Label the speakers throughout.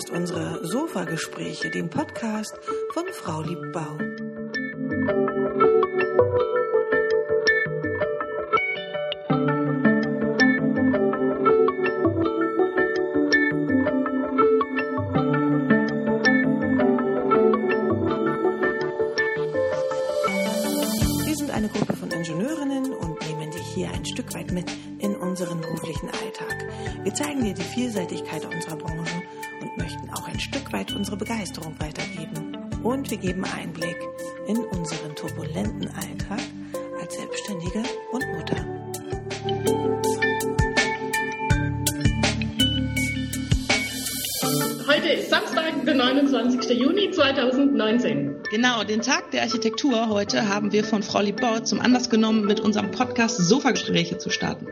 Speaker 1: hörst unsere Sofa-Gespräche, den Podcast von Frau Liebbau. Wir sind eine Gruppe von Ingenieurinnen und nehmen dich hier ein Stück weit mit in unseren beruflichen Alltag. Wir zeigen dir die Vielseitigkeit unserer Branche ein Stück weit unsere Begeisterung weitergeben. Und wir geben Einblick in unseren turbulenten Alltag als Selbstständige und Mutter.
Speaker 2: Heute ist Samstag, der 29. Juni 2019.
Speaker 3: Genau, den Tag der Architektur heute haben wir von Frau Liebbauer zum Anlass genommen, mit unserem Podcast Sofagespräche zu starten.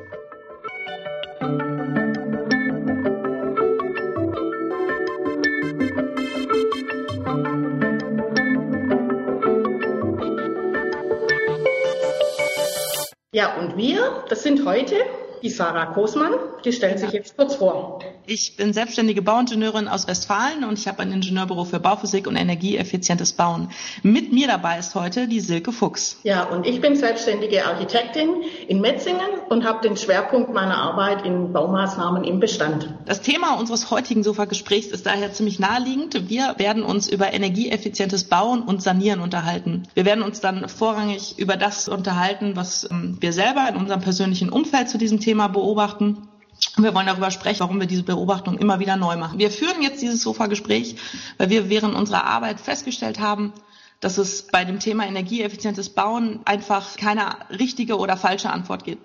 Speaker 2: Wir, das sind heute die Sarah Kosmann, die stellt sich jetzt kurz vor.
Speaker 3: Ich bin selbstständige Bauingenieurin aus Westfalen und ich habe ein Ingenieurbüro für Bauphysik und energieeffizientes Bauen. Mit mir dabei ist heute die Silke Fuchs.
Speaker 2: Ja, und ich bin selbstständige Architektin in Metzingen und habe den Schwerpunkt meiner Arbeit in Baumaßnahmen im Bestand.
Speaker 3: Das Thema unseres heutigen Sofa-Gesprächs ist daher ziemlich naheliegend. Wir werden uns über energieeffizientes Bauen und Sanieren unterhalten. Wir werden uns dann vorrangig über das unterhalten, was ähm, wir selber in unserem persönlichen Umfeld zu diesem Thema beobachten. Wir wollen darüber sprechen, warum wir diese Beobachtung immer wieder neu machen. Wir führen jetzt dieses Sofa-Gespräch, weil wir während unserer Arbeit festgestellt haben, dass es bei dem Thema energieeffizientes Bauen einfach keine richtige oder falsche Antwort gibt.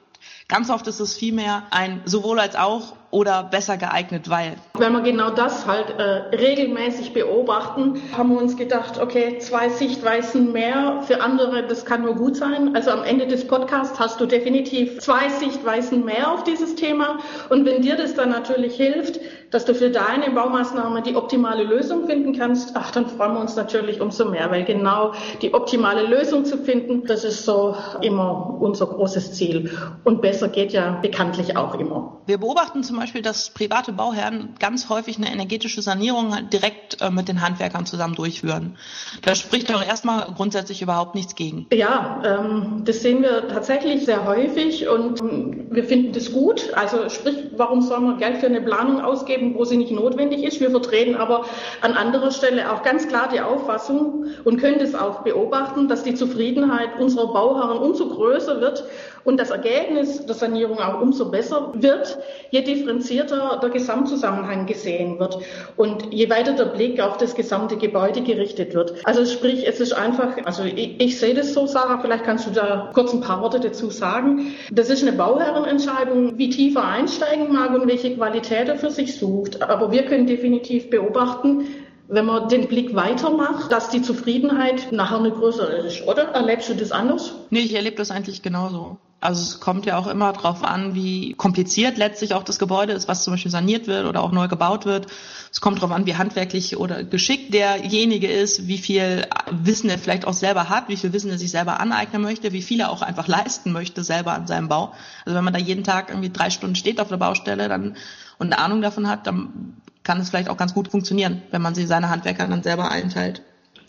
Speaker 3: Ganz oft ist es vielmehr ein sowohl als auch oder besser geeignet, weil.
Speaker 2: Wenn wir genau das halt äh, regelmäßig beobachten, haben wir uns gedacht, okay, zwei Sichtweisen mehr für andere, das kann nur gut sein. Also am Ende des Podcasts hast du definitiv zwei Sichtweisen mehr auf dieses Thema. Und wenn dir das dann natürlich hilft, dass du für deine Baumaßnahme die optimale Lösung finden kannst, ach, dann freuen wir uns natürlich umso mehr, weil genau die optimale Lösung zu finden, das ist so immer unser großes Ziel. Und besser geht ja bekanntlich auch immer.
Speaker 3: Wir beobachten zum Beispiel, dass private Bauherren ganz häufig eine energetische Sanierung halt direkt äh, mit den Handwerkern zusammen durchführen. Da spricht doch erstmal grundsätzlich überhaupt nichts gegen.
Speaker 2: Ja, ähm, das sehen wir tatsächlich sehr häufig und ähm, wir finden das gut. Also sprich, warum soll man Geld für eine Planung ausgeben, wo sie nicht notwendig ist? Wir vertreten aber an anderer Stelle auch ganz klar die Auffassung und können das auch beobachten, dass die Zufriedenheit unserer Bauherren umso größer wird und das Ergebnis der Sanierung auch umso besser wird, je differenzierter der Gesamtzusammenhang gesehen wird und je weiter der Blick auf das gesamte Gebäude gerichtet wird. Also sprich, es ist einfach, also ich, ich sehe das so, Sarah, vielleicht kannst du da kurz ein paar Worte dazu sagen. Das ist eine Bauherrenentscheidung, wie tiefer einsteigen mag und welche Qualität er für sich sucht. Aber wir können definitiv beobachten, wenn man den Blick weitermacht, dass die Zufriedenheit nachher eine größere ist, oder? Erlebst du das anders?
Speaker 3: Nee, ich erlebe das eigentlich genauso. Also es kommt ja auch immer darauf an, wie kompliziert letztlich auch das Gebäude ist, was zum Beispiel saniert wird oder auch neu gebaut wird. Es kommt darauf an, wie handwerklich oder geschickt derjenige ist, wie viel Wissen er vielleicht auch selber hat, wie viel Wissen er sich selber aneignen möchte, wie viel er auch einfach leisten möchte selber an seinem Bau. Also wenn man da jeden Tag irgendwie drei Stunden steht auf der Baustelle dann und eine Ahnung davon hat, dann kann es vielleicht auch ganz gut funktionieren, wenn man sie seine Handwerker dann selber einteilt.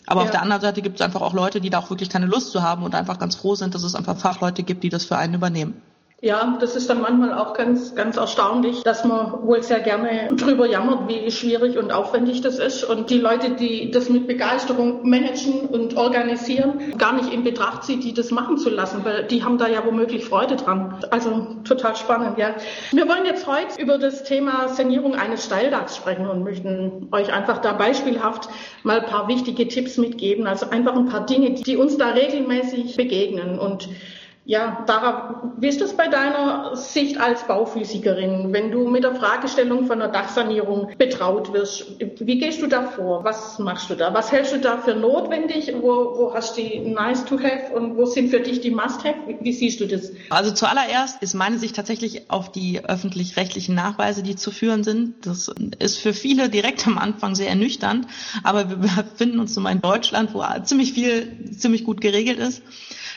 Speaker 3: Aber ja. auf der anderen Seite gibt es einfach auch Leute, die da auch wirklich keine Lust zu haben und einfach ganz froh sind, dass es einfach Fachleute gibt, die das für einen übernehmen.
Speaker 2: Ja, das ist dann manchmal auch ganz, ganz erstaunlich, dass man wohl sehr gerne drüber jammert, wie schwierig und aufwendig das ist. Und die Leute, die das mit Begeisterung managen und organisieren, gar nicht in Betracht zieht, die das machen zu lassen, weil die haben da ja womöglich Freude dran. Also total spannend, ja. Wir wollen jetzt heute über das Thema Sanierung eines Steildachs sprechen und möchten euch einfach da beispielhaft mal ein paar wichtige Tipps mitgeben. Also einfach ein paar Dinge, die uns da regelmäßig begegnen und ja, Dara, wie ist das bei deiner Sicht als Bauphysikerin, wenn du mit der Fragestellung von einer Dachsanierung betraut wirst? Wie gehst du da vor? Was machst du da? Was hältst du da für notwendig? Wo, wo hast du die nice to have und wo sind für dich die must have? Wie, wie siehst du das?
Speaker 3: Also zuallererst ist meine Sicht tatsächlich auf die öffentlich-rechtlichen Nachweise, die zu führen sind. Das ist für viele direkt am Anfang sehr ernüchternd, aber wir befinden uns nun mal in Deutschland, wo ziemlich viel, ziemlich gut geregelt ist.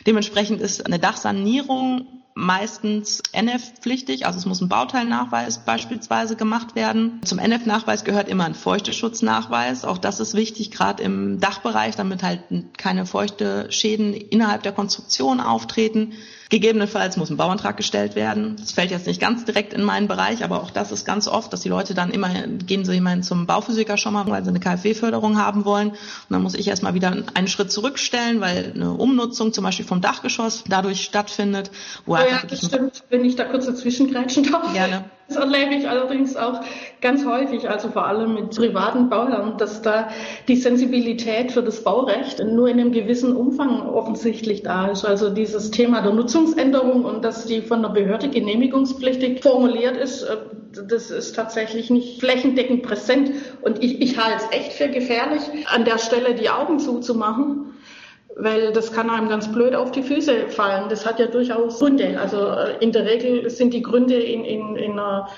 Speaker 3: Dementsprechend ist eine Dachsanierung meistens NF-pflichtig, also es muss ein Bauteilnachweis beispielsweise gemacht werden. Zum NF-Nachweis gehört immer ein Feuchteschutznachweis. Auch das ist wichtig, gerade im Dachbereich, damit halt keine feuchte Schäden innerhalb der Konstruktion auftreten. Gegebenenfalls muss ein Bauantrag gestellt werden. Das fällt jetzt nicht ganz direkt in meinen Bereich, aber auch das ist ganz oft, dass die Leute dann immer, gehen sie immerhin zum Bauphysiker schon mal, weil sie eine KfW-Förderung haben wollen. Und dann muss ich erstmal wieder einen Schritt zurückstellen, weil eine Umnutzung zum Beispiel vom Dachgeschoss dadurch stattfindet.
Speaker 2: Wo oh ja, das stimmt, wenn ich da kurz dazwischen grätschen darf.
Speaker 3: Gerne.
Speaker 2: Das erlebe ich allerdings auch ganz häufig, also vor allem mit privaten Bauherren, dass da die Sensibilität für das Baurecht nur in einem gewissen Umfang offensichtlich da ist. Also dieses Thema der Nutzungsänderung und dass die von der Behörde genehmigungspflichtig formuliert ist, äh, das ist tatsächlich nicht flächendeckend präsent. Und ich, ich halte es echt für gefährlich, an der Stelle die Augen zuzumachen weil das kann einem ganz blöd auf die Füße fallen. Das hat ja durchaus Gründe. Also äh, in der Regel sind die Gründe in, in, in einer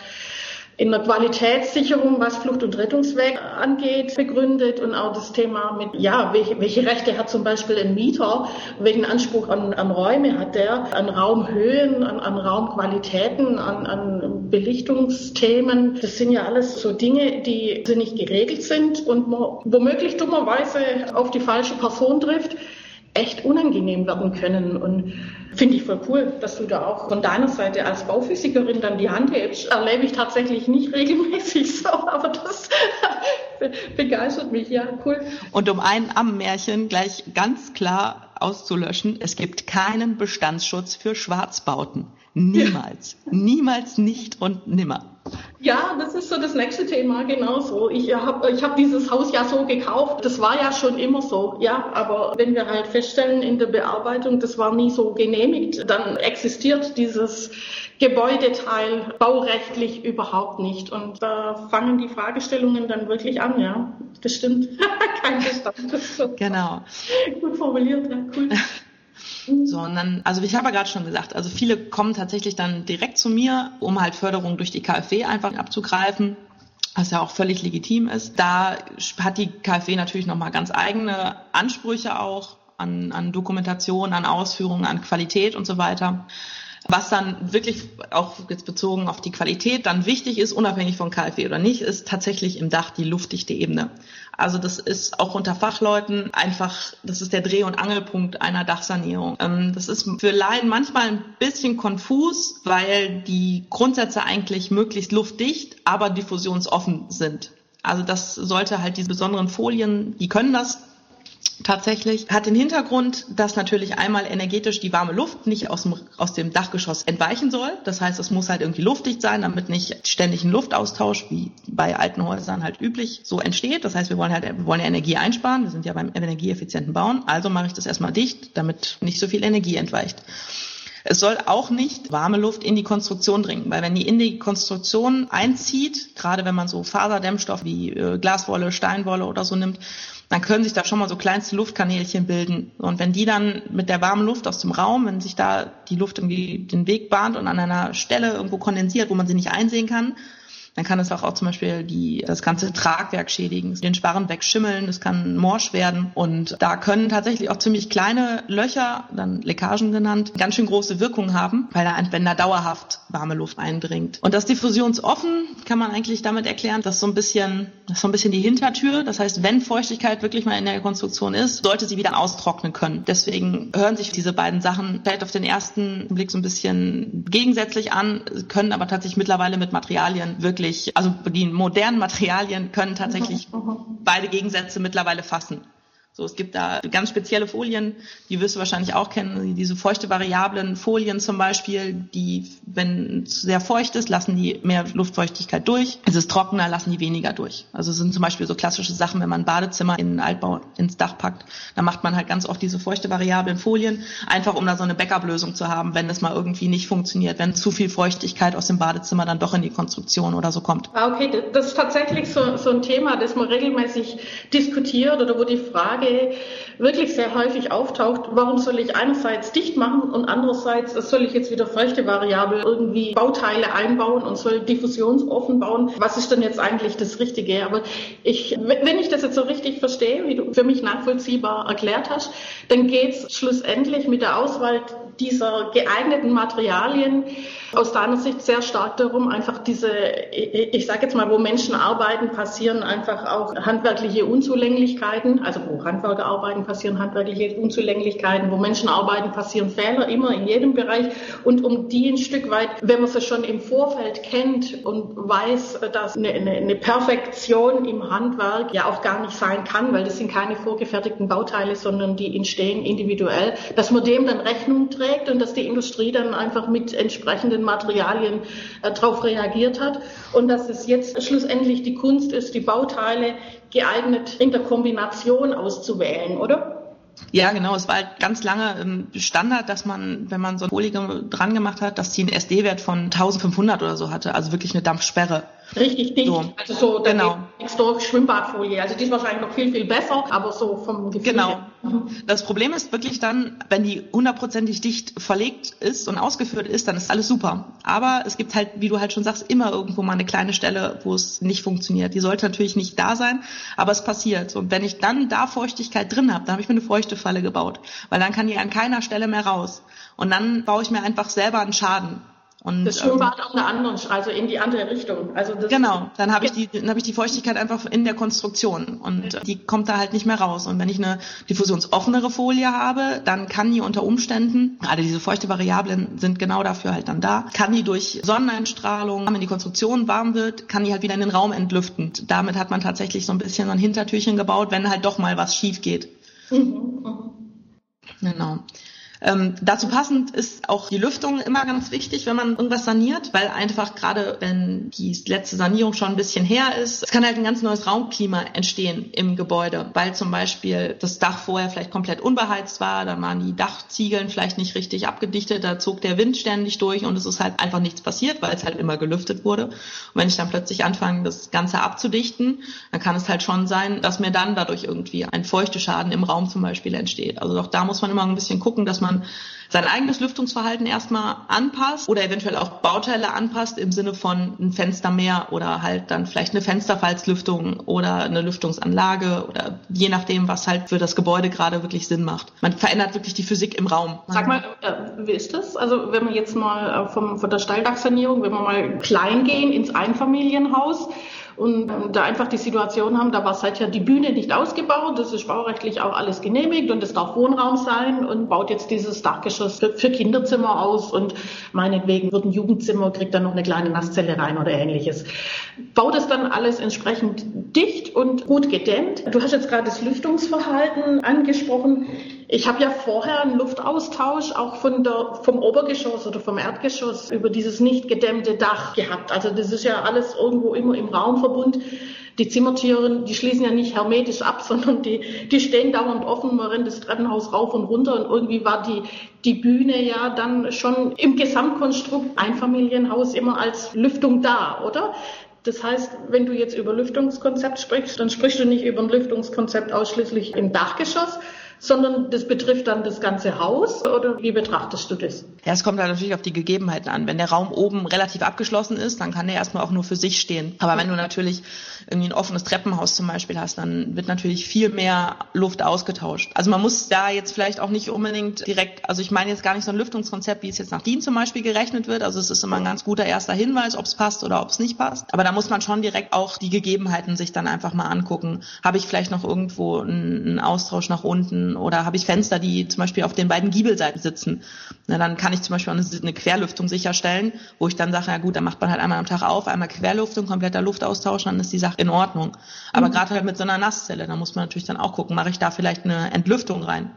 Speaker 2: in der Qualitätssicherung, was Flucht- und Rettungsweg angeht, begründet und auch das Thema mit, ja, welche, welche Rechte hat zum Beispiel ein Mieter, welchen Anspruch an, an Räume hat der, an Raumhöhen, an, an Raumqualitäten, an, an Belichtungsthemen. Das sind ja alles so Dinge, die nicht geregelt sind und man womöglich dummerweise auf die falsche Person trifft echt unangenehm werden können. Und finde ich voll cool, dass du da auch von deiner Seite als Bauphysikerin dann die Hand hebst. Erlebe ich tatsächlich nicht regelmäßig so, aber das begeistert mich. Ja, cool.
Speaker 3: Und um ein Ammenmärchen gleich ganz klar auszulöschen, es gibt keinen Bestandsschutz für Schwarzbauten. Niemals. Ja. Niemals nicht und nimmer.
Speaker 2: Ja, das ist so das nächste Thema, genau so. Ich habe ich hab dieses Haus ja so gekauft, das war ja schon immer so, ja, aber wenn wir halt feststellen in der Bearbeitung, das war nie so genehmigt, dann existiert dieses Gebäudeteil baurechtlich überhaupt nicht. Und da fangen die Fragestellungen dann wirklich an, ja. Das stimmt. Kein Bestand.
Speaker 3: Genau.
Speaker 2: Gut formuliert, ja, cool.
Speaker 3: sondern, also ich habe ja gerade schon gesagt, also viele kommen tatsächlich dann direkt zu mir, um halt Förderung durch die KfW einfach abzugreifen was ja auch völlig legitim ist. Da hat die KfW natürlich nochmal ganz eigene Ansprüche auch an, an Dokumentation, an Ausführungen, an Qualität und so weiter. Was dann wirklich auch jetzt bezogen auf die Qualität dann wichtig ist, unabhängig von KfW oder nicht, ist tatsächlich im Dach die luftdichte Ebene. Also das ist auch unter Fachleuten einfach, das ist der Dreh- und Angelpunkt einer Dachsanierung. Ähm, das ist für Laien manchmal ein bisschen konfus, weil die Grundsätze eigentlich möglichst luftdicht, aber diffusionsoffen sind. Also das sollte halt diese besonderen Folien, die können das tatsächlich. Hat den Hintergrund, dass natürlich einmal energetisch die warme Luft nicht aus dem, aus dem Dachgeschoss entweichen soll. Das heißt, es muss halt irgendwie luftdicht sein, damit nicht ständig ein Luftaustausch, wie bei alten Häusern halt üblich, so entsteht. Das heißt, wir wollen halt, wir wollen ja Energie einsparen. Wir sind ja beim energieeffizienten Bauen. Also mache ich das erstmal dicht, damit nicht so viel Energie entweicht. Es soll auch nicht warme Luft in die Konstruktion dringen, weil wenn die in die Konstruktion einzieht, gerade wenn man so Faserdämmstoff wie äh, Glaswolle, Steinwolle oder so nimmt, dann können sich da schon mal so kleinste Luftkanälchen bilden. Und wenn die dann mit der warmen Luft aus dem Raum, wenn sich da die Luft irgendwie den Weg bahnt und an einer Stelle irgendwo kondensiert, wo man sie nicht einsehen kann, dann kann es auch, auch zum Beispiel die, das ganze Tragwerk schädigen, den Sparren wegschimmeln, es kann morsch werden und da können tatsächlich auch ziemlich kleine Löcher, dann Leckagen genannt, ganz schön große Wirkung haben, weil da, wenn da dauerhaft warme Luft eindringt. Und das diffusionsoffen kann man eigentlich damit erklären, dass so ein bisschen, das so ein bisschen die Hintertür. Das heißt, wenn Feuchtigkeit wirklich mal in der Konstruktion ist, sollte sie wieder austrocknen können. Deswegen hören sich diese beiden Sachen vielleicht auf den ersten Blick so ein bisschen gegensätzlich an, können aber tatsächlich mittlerweile mit Materialien wirklich wirklich, also die modernen Materialien können tatsächlich beide Gegensätze mittlerweile fassen. So, es gibt da ganz spezielle Folien, die wirst du wahrscheinlich auch kennen, diese feuchte variablen Folien zum Beispiel, die, wenn es sehr feucht ist, lassen die mehr Luftfeuchtigkeit durch. Es ist trockener, lassen die weniger durch. Also es sind zum Beispiel so klassische Sachen, wenn man ein Badezimmer in einen Altbau ins Dach packt, dann macht man halt ganz oft diese feuchte variablen Folien, einfach um da so eine Backup-Lösung zu haben, wenn es mal irgendwie nicht funktioniert, wenn zu viel Feuchtigkeit aus dem Badezimmer dann doch in die Konstruktion oder so kommt.
Speaker 2: Ah, okay, das ist tatsächlich so, so ein Thema, das man regelmäßig diskutiert oder wo die Frage Frage wirklich sehr häufig auftaucht, warum soll ich einerseits dicht machen und andererseits soll ich jetzt wieder feuchte Variable irgendwie Bauteile einbauen und soll diffusionsoffen bauen. Was ist denn jetzt eigentlich das Richtige? Aber ich, wenn ich das jetzt so richtig verstehe, wie du für mich nachvollziehbar erklärt hast, dann geht es schlussendlich mit der Auswahl dieser geeigneten Materialien aus deiner Sicht sehr stark darum, einfach diese, ich sage jetzt mal, wo Menschen arbeiten, passieren einfach auch handwerkliche Unzulänglichkeiten. Also wo Handwerker arbeiten, passieren handwerkliche Unzulänglichkeiten. Wo Menschen arbeiten, passieren Fehler immer in jedem Bereich. Und um die ein Stück weit, wenn man sie schon im Vorfeld kennt und weiß, dass eine, eine, eine Perfektion im Handwerk ja auch gar nicht sein kann, weil das sind keine vorgefertigten Bauteile, sondern die entstehen individuell, dass man dem dann Rechnung trägt und dass die Industrie dann einfach mit entsprechenden den Materialien äh, darauf reagiert hat und dass es jetzt schlussendlich die Kunst ist, die Bauteile geeignet in der Kombination auszuwählen, oder?
Speaker 3: Ja, genau. Es war halt ganz lange ähm, Standard, dass man, wenn man so eine Folie dran gemacht hat, dass die einen SD-Wert von 1500 oder so hatte, also wirklich eine Dampfsperre.
Speaker 2: Richtig dicht. So. Also so genau. durch Schwimmbadfolie. Also die ist wahrscheinlich noch viel, viel besser, aber so vom Gefühl.
Speaker 3: Genau. Mhm. Das Problem ist wirklich dann, wenn die hundertprozentig dicht verlegt ist und ausgeführt ist, dann ist alles super. Aber es gibt halt, wie du halt schon sagst, immer irgendwo mal eine kleine Stelle, wo es nicht funktioniert. Die sollte natürlich nicht da sein, aber es passiert. Und wenn ich dann da Feuchtigkeit drin habe, dann habe ich mir eine Feuchtefalle gebaut, weil dann kann die an keiner Stelle mehr raus. Und dann baue ich mir einfach selber einen Schaden.
Speaker 2: Und, das Schwimmbad ähm, auch eine andere, also in die andere Richtung. Also
Speaker 3: genau, dann habe ich die, dann habe ich die Feuchtigkeit einfach in der Konstruktion und ja. die kommt da halt nicht mehr raus. Und wenn ich eine diffusionsoffenere Folie habe, dann kann die unter Umständen, gerade diese feuchte Variablen sind genau dafür halt dann da, kann die durch Sonneneinstrahlung, wenn die Konstruktion warm wird, kann die halt wieder in den Raum entlüften. Damit hat man tatsächlich so ein bisschen so ein Hintertürchen gebaut, wenn halt doch mal was schief geht. Mhm. mhm. Genau. Ähm, dazu passend ist auch die Lüftung immer ganz wichtig, wenn man irgendwas saniert, weil einfach gerade wenn die letzte Sanierung schon ein bisschen her ist, es kann halt ein ganz neues Raumklima entstehen im Gebäude, weil zum Beispiel das Dach vorher vielleicht komplett unbeheizt war, dann waren die Dachziegeln vielleicht nicht richtig abgedichtet, da zog der Wind ständig durch und es ist halt einfach nichts passiert, weil es halt immer gelüftet wurde. Und wenn ich dann plötzlich anfange, das Ganze abzudichten, dann kann es halt schon sein, dass mir dann dadurch irgendwie ein Feuchteschaden im Raum zum Beispiel entsteht. Also auch da muss man immer ein bisschen gucken, dass man man sein eigenes Lüftungsverhalten erstmal anpasst oder eventuell auch Bauteile anpasst im Sinne von ein Fenster mehr oder halt dann vielleicht eine Fensterfalzlüftung oder eine Lüftungsanlage oder je nachdem, was halt für das Gebäude gerade wirklich Sinn macht. Man verändert wirklich die Physik im Raum.
Speaker 2: Sag mal, äh, wie ist das? Also wenn wir jetzt mal äh, vom, von der Steildachsanierung, wenn wir mal klein gehen ins Einfamilienhaus, und da einfach die Situation haben, da war seit ja die Bühne nicht ausgebaut, das ist baurechtlich auch alles genehmigt und es darf Wohnraum sein und baut jetzt dieses Dachgeschoss für, für Kinderzimmer aus und meinetwegen wird ein Jugendzimmer, kriegt dann noch eine kleine Nasszelle rein oder ähnliches. Baut es dann alles entsprechend dicht und gut gedämmt. Du hast jetzt gerade das Lüftungsverhalten angesprochen. Ich habe ja vorher einen Luftaustausch auch von der, vom Obergeschoss oder vom Erdgeschoss über dieses nicht gedämmte Dach gehabt. Also das ist ja alles irgendwo immer im Raumverbund. Die Zimmertüren, die schließen ja nicht hermetisch ab, sondern die, die stehen dauernd offen. Man rennt das Treppenhaus rauf und runter und irgendwie war die, die Bühne ja dann schon im Gesamtkonstrukt Einfamilienhaus immer als Lüftung da, oder? Das heißt, wenn du jetzt über Lüftungskonzept sprichst, dann sprichst du nicht über ein Lüftungskonzept ausschließlich im Dachgeschoss, sondern das betrifft dann das ganze Haus oder wie betrachtest du das?
Speaker 3: Ja, es kommt halt natürlich auf die Gegebenheiten an. Wenn der Raum oben relativ abgeschlossen ist, dann kann der erstmal auch nur für sich stehen. Aber wenn du natürlich irgendwie ein offenes Treppenhaus zum Beispiel hast, dann wird natürlich viel mehr Luft ausgetauscht. Also man muss da jetzt vielleicht auch nicht unbedingt direkt, also ich meine jetzt gar nicht so ein Lüftungskonzept, wie es jetzt nach DIN zum Beispiel gerechnet wird. Also es ist immer ein ganz guter erster Hinweis, ob es passt oder ob es nicht passt. Aber da muss man schon direkt auch die Gegebenheiten sich dann einfach mal angucken. Habe ich vielleicht noch irgendwo einen Austausch nach unten? Oder habe ich Fenster, die zum Beispiel auf den beiden Giebelseiten sitzen. Na, dann kann ich zum Beispiel eine, eine Querlüftung sicherstellen, wo ich dann sage, ja gut, dann macht man halt einmal am Tag auf, einmal Querlüftung, kompletter Luftaustausch, dann ist die Sache in Ordnung. Aber mhm. gerade halt mit so einer Nasszelle, da muss man natürlich dann auch gucken, mache ich da vielleicht eine Entlüftung rein.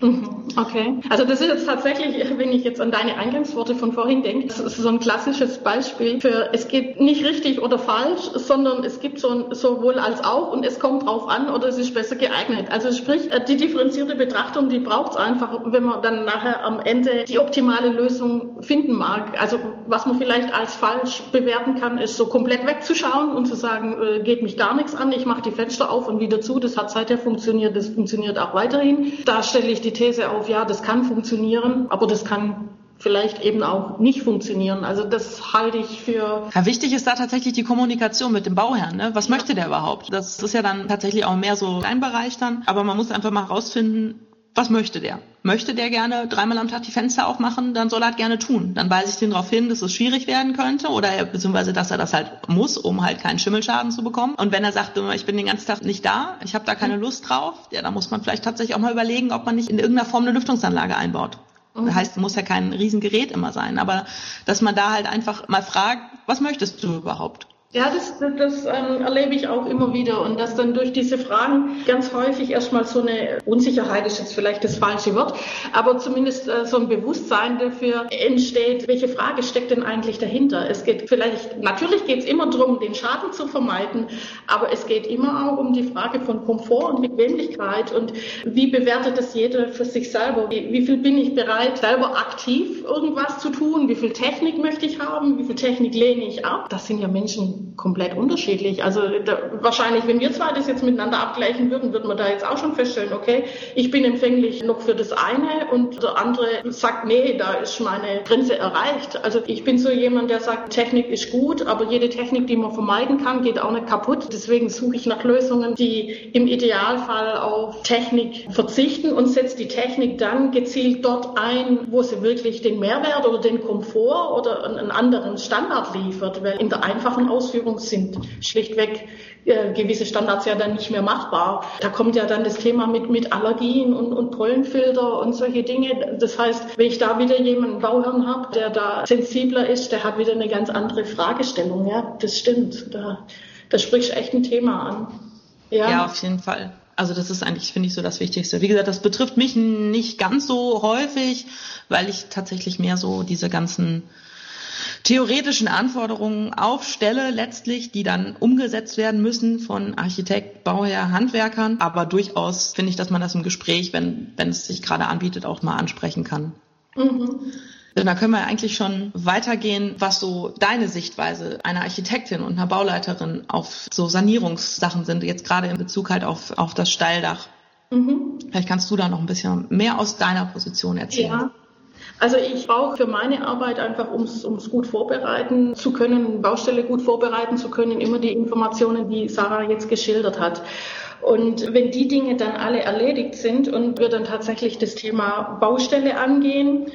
Speaker 2: Mhm. Okay. Also das ist jetzt tatsächlich, wenn ich jetzt an deine Eingangsworte von vorhin denke, das ist so ein klassisches Beispiel für, es geht nicht richtig oder falsch, sondern es gibt so sowohl als auch und es kommt drauf an oder es ist besser geeignet. Also sprich, äh, die differenzierte Betrachtung, die braucht es einfach, wenn man dann nachher am Ende die optimale Lösung finden mag. Also was man vielleicht als falsch bewerten kann, ist so komplett wegzuschauen und zu sagen, äh, geht mich gar nichts an, ich mache die Fenster auf und wieder zu, das hat seither funktioniert, das funktioniert auch weiterhin. Da stelle ich die die These auf, ja, das kann funktionieren, aber das kann vielleicht eben auch nicht funktionieren. Also das halte ich für.
Speaker 3: Ja, wichtig ist da tatsächlich die Kommunikation mit dem Bauherrn. Ne? Was ja. möchte der überhaupt? Das ist ja dann tatsächlich auch mehr so ein Bereich dann. Aber man muss einfach mal herausfinden, was möchte der? Möchte der gerne dreimal am Tag die Fenster aufmachen, dann soll er halt gerne tun. Dann weise ich den darauf hin, dass es schwierig werden könnte oder er, beziehungsweise dass er das halt muss, um halt keinen Schimmelschaden zu bekommen. Und wenn er sagt, ich bin den ganzen Tag nicht da, ich habe da keine Lust drauf, ja, dann muss man vielleicht tatsächlich auch mal überlegen, ob man nicht in irgendeiner Form eine Lüftungsanlage einbaut. Das mhm. heißt, muss ja kein Riesengerät immer sein, aber dass man da halt einfach mal fragt, was möchtest du überhaupt?
Speaker 2: Ja, das, das, das ähm, erlebe ich auch immer wieder und dass dann durch diese Fragen ganz häufig erstmal so eine Unsicherheit ist jetzt vielleicht das falsche Wort, aber zumindest äh, so ein Bewusstsein dafür entsteht, welche Frage steckt denn eigentlich dahinter? Es geht vielleicht, natürlich geht es immer darum, den Schaden zu vermeiden, aber es geht immer auch um die Frage von Komfort und Bequemlichkeit und wie bewertet das jeder für sich selber? Wie, wie viel bin ich bereit, selber aktiv irgendwas zu tun? Wie viel Technik möchte ich haben? Wie viel Technik lehne ich ab? Das sind ja Menschen, komplett unterschiedlich. Also da, wahrscheinlich, wenn wir zwei das jetzt miteinander abgleichen würden, würden wir da jetzt auch schon feststellen, okay, ich bin empfänglich noch für das eine und der andere sagt, nee, da ist meine Grenze erreicht. Also ich bin so jemand, der sagt, Technik ist gut, aber jede Technik, die man vermeiden kann, geht auch nicht kaputt. Deswegen suche ich nach Lösungen, die im Idealfall auf Technik verzichten und setze die Technik dann gezielt dort ein, wo sie wirklich den Mehrwert oder den Komfort oder einen anderen Standard liefert. Weil in der einfachen Ausführung Ausführung sind schlichtweg äh, gewisse Standards ja dann nicht mehr machbar. Da kommt ja dann das Thema mit, mit Allergien und, und Pollenfilter und solche Dinge. Das heißt, wenn ich da wieder jemanden Bauherrn habe, der da sensibler ist, der hat wieder eine ganz andere Fragestellung. Ja, das stimmt. Da, da sprichst du echt ein Thema an.
Speaker 3: Ja, ja auf jeden Fall. Also das ist eigentlich, finde ich, so das Wichtigste. Wie gesagt, das betrifft mich nicht ganz so häufig, weil ich tatsächlich mehr so diese ganzen theoretischen Anforderungen aufstelle, letztlich, die dann umgesetzt werden müssen von Architekt, Bauherr, Handwerkern. Aber durchaus finde ich, dass man das im Gespräch, wenn, wenn es sich gerade anbietet, auch mal ansprechen kann. Mhm. Da können wir eigentlich schon weitergehen, was so deine Sichtweise einer Architektin und einer Bauleiterin auf so Sanierungssachen sind, jetzt gerade in Bezug halt auf, auf das Steildach. Mhm. Vielleicht kannst du da noch ein bisschen mehr aus deiner Position erzählen.
Speaker 2: Ja. Also ich brauche für meine Arbeit einfach, um es gut vorbereiten zu können, Baustelle gut vorbereiten zu können, immer die Informationen, die Sarah jetzt geschildert hat. Und wenn die Dinge dann alle erledigt sind und wir dann tatsächlich das Thema Baustelle angehen,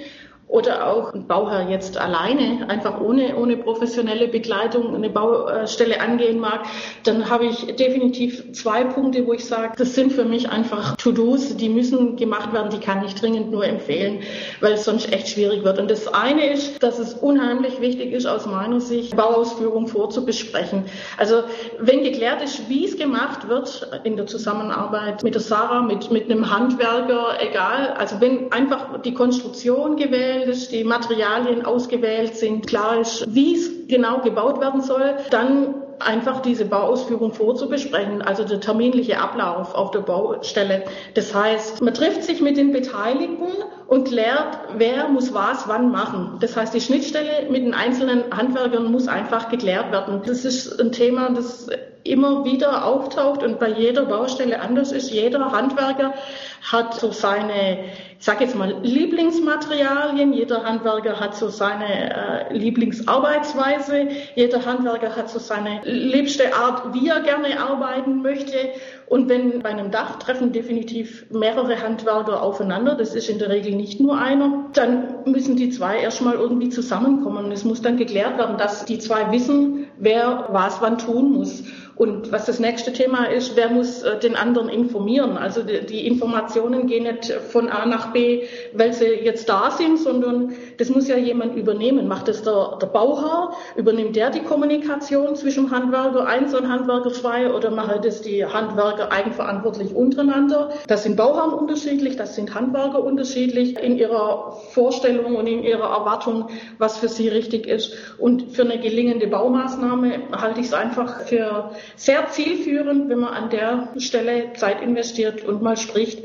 Speaker 2: oder auch ein Bauherr jetzt alleine, einfach ohne, ohne professionelle Begleitung eine Baustelle angehen mag, dann habe ich definitiv zwei Punkte, wo ich sage, das sind für mich einfach To-Dos, die müssen gemacht werden, die kann ich dringend nur empfehlen, weil es sonst echt schwierig wird. Und das eine ist, dass es unheimlich wichtig ist, aus meiner Sicht, Bauausführung vorzubesprechen. Also wenn geklärt ist, wie es gemacht wird, in der Zusammenarbeit mit der Sarah, mit, mit einem Handwerker, egal, also wenn einfach die Konstruktion gewählt ausgewählt ist, die Materialien ausgewählt sind, klar ist, wie es genau gebaut werden soll, dann einfach diese Bauausführung vorzubesprechen, also der terminliche Ablauf auf der Baustelle. Das heißt, man trifft sich mit den Beteiligten und klärt, wer muss was wann machen. Das heißt, die Schnittstelle mit den einzelnen Handwerkern muss einfach geklärt werden. Das ist ein Thema, das immer wieder auftaucht und bei jeder Baustelle anders ist. Jeder Handwerker hat so seine, ich sage jetzt mal, Lieblingsmaterialien. Jeder Handwerker hat so seine äh, Lieblingsarbeitsweise. Jeder Handwerker hat so seine liebste Art, wie er gerne arbeiten möchte. Und wenn bei einem Dach treffen definitiv mehrere Handwerker aufeinander, das ist in der Regel nicht nur einer, dann müssen die zwei erstmal irgendwie zusammenkommen. Es muss dann geklärt werden, dass die zwei wissen, wer was wann tun muss. Und was das nächste Thema ist, wer muss äh, den anderen informieren? Also die, Informationen gehen nicht von A nach B, weil sie jetzt da sind, sondern das muss ja jemand übernehmen. Macht das der, der Bauherr? Übernimmt der die Kommunikation zwischen Handwerker 1 und Handwerker 2 oder machen das die Handwerker eigenverantwortlich untereinander? Das sind Bauherren unterschiedlich, das sind Handwerker unterschiedlich in ihrer Vorstellung und in ihrer Erwartung, was für sie richtig ist. Und für eine gelingende Baumaßnahme halte ich es einfach für sehr zielführend, wenn man an der Stelle Zeit investiert und mal spricht.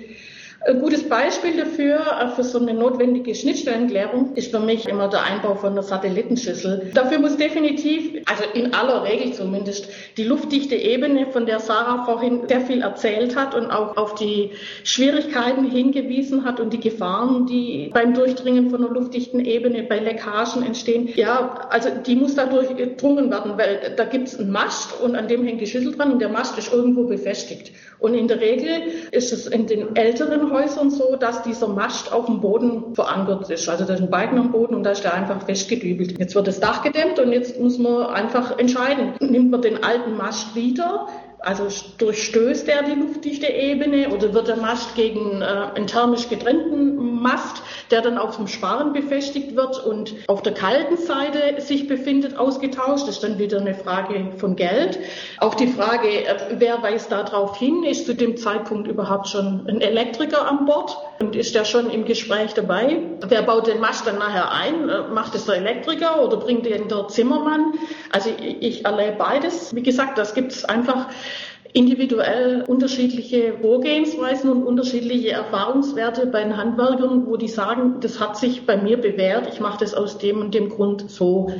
Speaker 2: Ein gutes Beispiel dafür, äh, für so eine notwendige Schnittstellenklärung, ist für mich immer der Einbau von einer Satellitenschüssel. Dafür muss definitiv, also in aller Regel zumindest, die luftdichte Ebene, von der Sarah vorhin sehr viel erzählt hat und auch auf die Schwierigkeiten hingewiesen hat und die Gefahren, die beim Durchdringen von einer luftdichten Ebene bei Leckagen entstehen. Ja, also die muss dadurch gedrungen werden, weil da gibt es einen Mast und an dem hängt die Schüssel dran und der Mast ist irgendwo befestigt. Und in der Regel ist es in den älteren Betonhäusern so, dass dieser Mast auf dem Boden verankert ist. Also da ist ein Balken am Boden und da ist der einfach festgedübelt. Jetzt wird das Dach gedämmt und jetzt muss man einfach entscheiden, nimmt man den alten Mast wieder, also durchstößt er die luftdichte Ebene oder wird der Mast gegen äh, einen thermisch getrennten Mast, der dann auf dem Sparren befestigt wird und auf der kalten Seite sich befindet, ausgetauscht? Das ist dann wieder eine Frage von Geld. Auch die Frage, äh, wer weist da drauf hin? Ist zu dem Zeitpunkt überhaupt schon ein Elektriker an Bord? Und ist der schon im Gespräch dabei? Wer baut den Mast dann nachher ein? Äh, macht es der Elektriker oder bringt den der Zimmermann? Also ich, ich erlebe beides. Wie gesagt, das gibt es einfach individuell unterschiedliche Vorgehensweisen und unterschiedliche Erfahrungswerte bei den Handwerkern, wo die sagen, das hat sich bei mir bewährt, ich mache das aus dem und dem Grund so.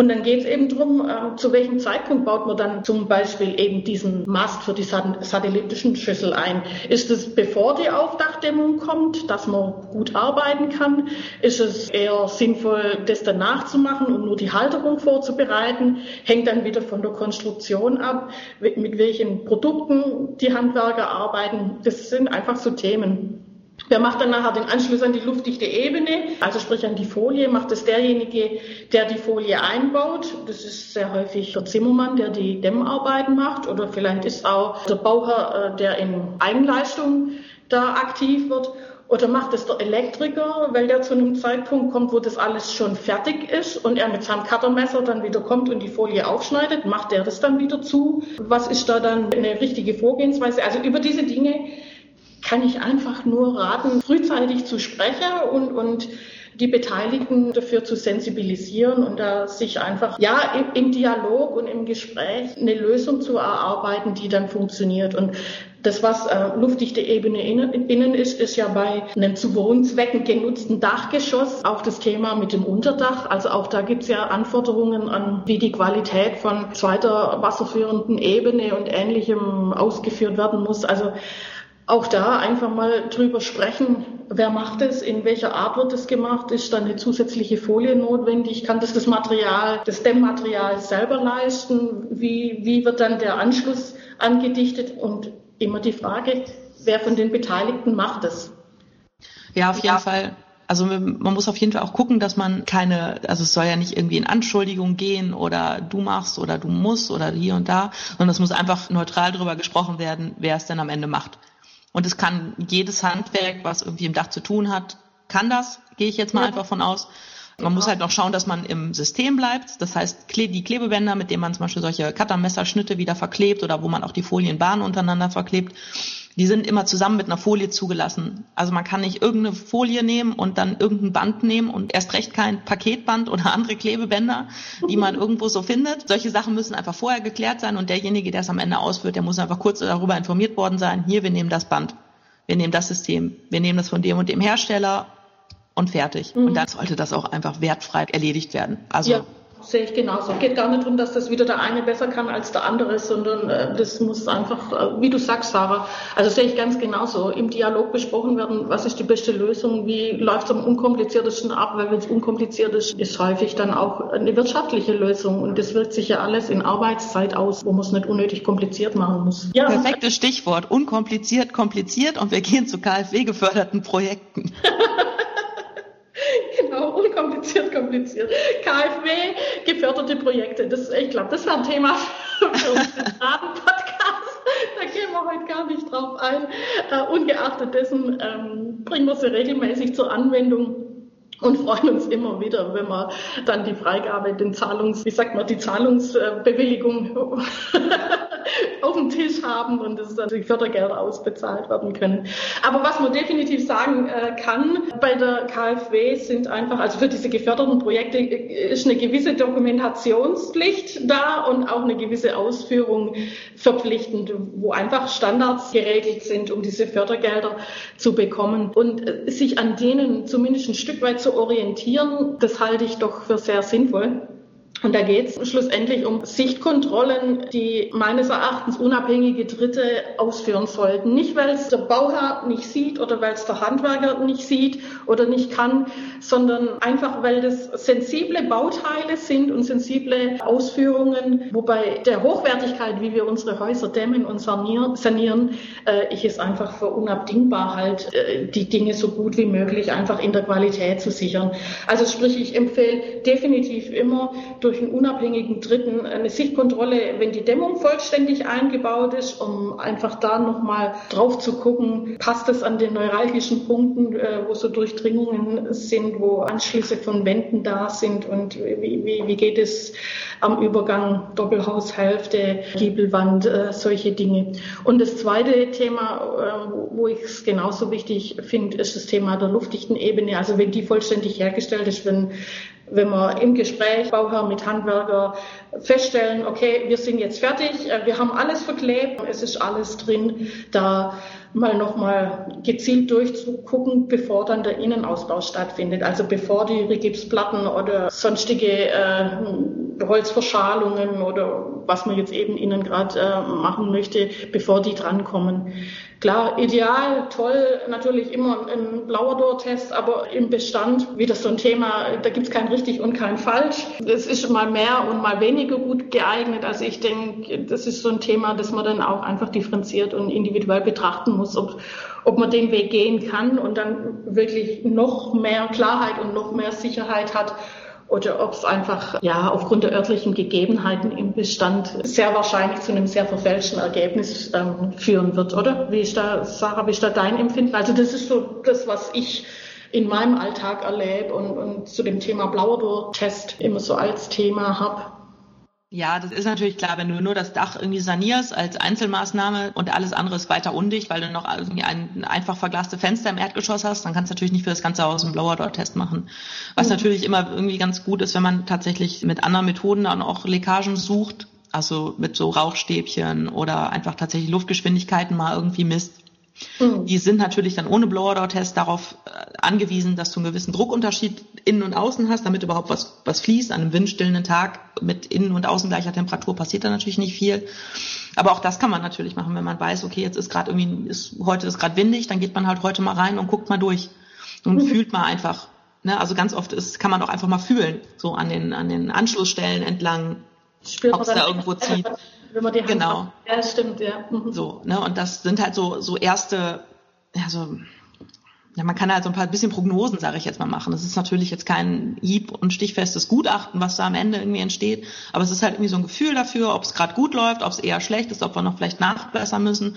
Speaker 2: Und dann geht es eben darum, äh, zu welchem Zeitpunkt baut man dann zum Beispiel eben diesen Mast für die satellitischen Schüssel ein. Ist es bevor die Aufdachdämmung kommt, dass man gut arbeiten kann? Ist es eher sinnvoll, das danach zu machen und nur die Halterung vorzubereiten? Hängt dann wieder von der Konstruktion ab, mit welchen Produkten die Handwerker arbeiten. Das sind einfach so Themen. Wer macht dann nachher den Anschluss an die luftdichte Ebene? Also sprich an die Folie, macht es derjenige, der die Folie einbaut. Das ist sehr häufig der Zimmermann, der die Dämmarbeiten macht. Oder vielleicht ist auch der Bauherr, äh, der in Eigenleistung da aktiv wird. Oder macht es der Elektriker, weil der zu einem Zeitpunkt kommt, wo das alles schon fertig ist und er mit seinem Cuttermesser dann wieder kommt und die Folie aufschneidet, macht er das dann wieder zu? Was ist da dann eine richtige Vorgehensweise? Also über diese Dinge kann ich einfach nur raten, frühzeitig zu sprechen und, und die Beteiligten dafür zu sensibilisieren und da sich einfach, ja, im, Dialog und im Gespräch eine Lösung zu erarbeiten, die dann funktioniert. Und das, was äh, luftdichte Ebene innen, innen ist, ist ja bei einem zu Wohnzwecken genutzten Dachgeschoss auch das Thema mit dem Unterdach. Also auch da gibt's ja Anforderungen an, wie die Qualität von zweiter wasserführenden Ebene und ähnlichem ausgeführt werden muss. Also auch da einfach mal drüber sprechen, wer macht es, in welcher Art wird es gemacht, ist dann eine zusätzliche Folie notwendig, kann das das Material, das Dämmmaterial selber leisten, wie, wie wird dann der Anschluss angedichtet und immer die Frage, wer von den Beteiligten macht es.
Speaker 3: Ja, auf jeden ja. Fall. Also man muss auf jeden Fall auch gucken, dass man keine, also es soll ja nicht irgendwie in Anschuldigung gehen oder du machst oder du musst oder hier und da, sondern es muss einfach neutral darüber gesprochen werden, wer es denn am Ende macht. Und es kann jedes Handwerk, was irgendwie im Dach zu tun hat, kann das, gehe ich jetzt mal ja. einfach von aus. Man muss halt noch schauen, dass man im System bleibt. Das heißt, die Klebebänder, mit denen man zum Beispiel solche Cuttermesserschnitte wieder verklebt oder wo man auch die Folienbahnen untereinander verklebt, die sind immer zusammen mit einer Folie zugelassen. Also man kann nicht irgendeine Folie nehmen und dann irgendein Band nehmen und erst recht kein Paketband oder andere Klebebänder, die man irgendwo so findet. Solche Sachen müssen einfach vorher geklärt sein und derjenige, der es am Ende ausführt, der muss einfach kurz darüber informiert worden sein. Hier, wir nehmen das Band. Wir nehmen das System. Wir nehmen das von dem und dem Hersteller und fertig. Mhm. Und dann sollte das auch einfach wertfrei erledigt werden. Also
Speaker 2: ja. Sehe ich genauso. Geht gar nicht darum, dass das wieder der eine besser kann als der andere, sondern äh, das muss einfach, äh, wie du sagst, Sarah, also sehe ich ganz genauso, im Dialog besprochen werden, was ist die beste Lösung, wie läuft es am unkompliziertesten ab, weil wenn es unkompliziert ist, ist häufig dann auch eine wirtschaftliche Lösung und das wirkt sich ja alles in Arbeitszeit aus, wo man es nicht unnötig kompliziert machen muss.
Speaker 3: Ja, Perfektes Stichwort, unkompliziert, kompliziert und wir gehen zu KfW geförderten Projekten.
Speaker 2: unkompliziert, kompliziert. KfW, geförderte Projekte. Das, ich glaube, das wäre ein Thema für unseren Podcast. Da gehen wir heute gar nicht drauf ein. Uh, ungeachtet dessen ähm, bringen wir sie regelmäßig zur Anwendung und freuen uns immer wieder, wenn wir dann die Freigabe, den Zahlungs, wie sagt man, die Zahlungsbewilligung auf dem Tisch haben und dass dann die Fördergelder ausbezahlt werden können. Aber was man definitiv sagen äh, kann bei der KfW sind einfach, also für diese geförderten Projekte äh, ist eine gewisse Dokumentationspflicht da und auch eine gewisse Ausführung verpflichtend, wo einfach Standards geregelt sind, um diese Fördergelder zu bekommen und äh, sich an denen zumindest ein Stück weit zu orientieren, das halte ich doch für sehr sinnvoll. Und da geht es schlussendlich um Sichtkontrollen, die meines Erachtens unabhängige Dritte ausführen sollten. Nicht, weil es der Bauherr nicht sieht oder weil es der Handwerker nicht sieht oder nicht kann, sondern einfach, weil das sensible Bauteile sind und sensible Ausführungen, wobei der Hochwertigkeit, wie wir unsere Häuser dämmen und sanieren, äh, ich es einfach für unabdingbar halt, äh, die Dinge so gut wie möglich einfach in der Qualität zu sichern. Also sprich, ich empfehle definitiv immer durch einen unabhängigen Dritten eine Sichtkontrolle, wenn die Dämmung vollständig eingebaut ist, um einfach da nochmal drauf zu gucken, passt es an den neuralgischen Punkten, äh, wo so Durchdringungen sind, wo Anschlüsse von Wänden da sind und wie, wie, wie geht es am Übergang Doppelhaushälfte, Giebelwand, äh, solche Dinge. Und das zweite Thema, äh, wo ich es genauso wichtig finde, ist das Thema der luftdichten Ebene. Also wenn die vollständig hergestellt ist, wenn wenn wir im Gespräch Bauherr mit Handwerker feststellen, okay, wir sind jetzt fertig, äh, wir haben alles verklebt, es ist alles drin, da mal nochmal gezielt durchzugucken, bevor dann der Innenausbau stattfindet. Also bevor die Rigipsplatten oder sonstige äh, Holzverschalungen oder was man jetzt eben innen gerade äh, machen möchte, bevor die drankommen. Klar, ideal, toll, natürlich immer ein Blauerdor-Test, aber im Bestand wieder so ein Thema, da gibt es kein richtig und kein falsch. Es ist mal mehr und mal weniger gut geeignet. Also ich denke, das ist so ein Thema, das man dann auch einfach differenziert und individuell betrachten muss, ob, ob man den Weg gehen kann und dann wirklich noch mehr Klarheit und noch mehr Sicherheit hat oder ob es einfach ja aufgrund der örtlichen Gegebenheiten im Bestand sehr wahrscheinlich zu einem sehr verfälschten Ergebnis ähm, führen wird, oder? Wie ist da, Sarah, wie ist da dein Empfinden? Also das ist so das, was ich in meinem Alltag erlebe und, und zu dem Thema Blauerdor-Test immer so als Thema habe.
Speaker 3: Ja, das ist natürlich klar, wenn du nur das Dach irgendwie sanierst als Einzelmaßnahme und alles andere ist weiter undicht, weil du noch irgendwie ein einfach verglaste Fenster im Erdgeschoss hast, dann kannst du natürlich nicht für das ganze Haus einen Blower-Door-Test machen. Was mhm. natürlich immer irgendwie ganz gut ist, wenn man tatsächlich mit anderen Methoden dann auch Leckagen sucht, also mit so Rauchstäbchen oder einfach tatsächlich Luftgeschwindigkeiten mal irgendwie misst. Mhm. Die sind natürlich dann ohne Blower-Door-Test darauf äh, angewiesen, dass du einen gewissen Druckunterschied innen und außen hast, damit überhaupt was, was fließt. An einem windstillenden Tag mit innen und außen gleicher Temperatur passiert da natürlich nicht viel. Aber auch das kann man natürlich machen, wenn man weiß, okay, jetzt ist gerade irgendwie, ist, heute ist gerade windig, dann geht man halt heute mal rein und guckt mal durch und mhm. fühlt mal einfach. Ne? Also ganz oft ist, kann man auch einfach mal fühlen, so an den, an den Anschlussstellen entlang, ob es da irgendwo zieht
Speaker 2: wenn man die Hand
Speaker 3: genau.
Speaker 2: Hat. Ja, stimmt, ja.
Speaker 3: Mhm. So, ne, und das sind halt so, so erste, ja, so, ja, man kann halt so ein paar bisschen Prognosen, sage ich jetzt mal, machen. Das ist natürlich jetzt kein hieb- und stichfestes Gutachten, was da am Ende irgendwie entsteht, aber es ist halt irgendwie so ein Gefühl dafür, ob es gerade gut läuft, ob es eher schlecht ist, ob wir noch vielleicht nachbessern müssen.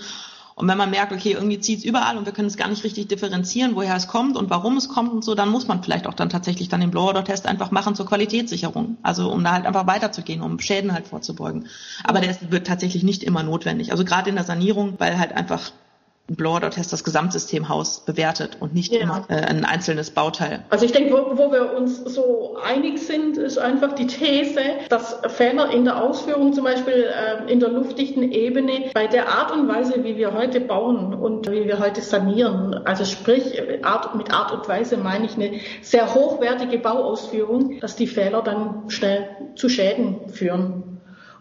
Speaker 3: Und wenn man merkt, okay, irgendwie zieht es überall und wir können es gar nicht richtig differenzieren, woher es kommt und warum es kommt und so, dann muss man vielleicht auch dann tatsächlich dann den Blower-Test einfach machen zur Qualitätssicherung. Also um da halt einfach weiterzugehen, um Schäden halt vorzubeugen. Aber der wird tatsächlich nicht immer notwendig. Also gerade in der Sanierung, weil halt einfach ein Blower-Test das Gesamtsystemhaus bewertet und nicht ja. immer äh, ein einzelnes Bauteil.
Speaker 2: Also ich denke, wo, wo, wir uns so einig sind, ist einfach die These, dass Fehler in der Ausführung, zum Beispiel äh, in der luftdichten Ebene, bei der Art und Weise, wie wir heute bauen und wie wir heute sanieren, also sprich Art, mit Art und Weise meine ich eine sehr hochwertige Bauausführung, dass die Fehler dann schnell zu Schäden führen.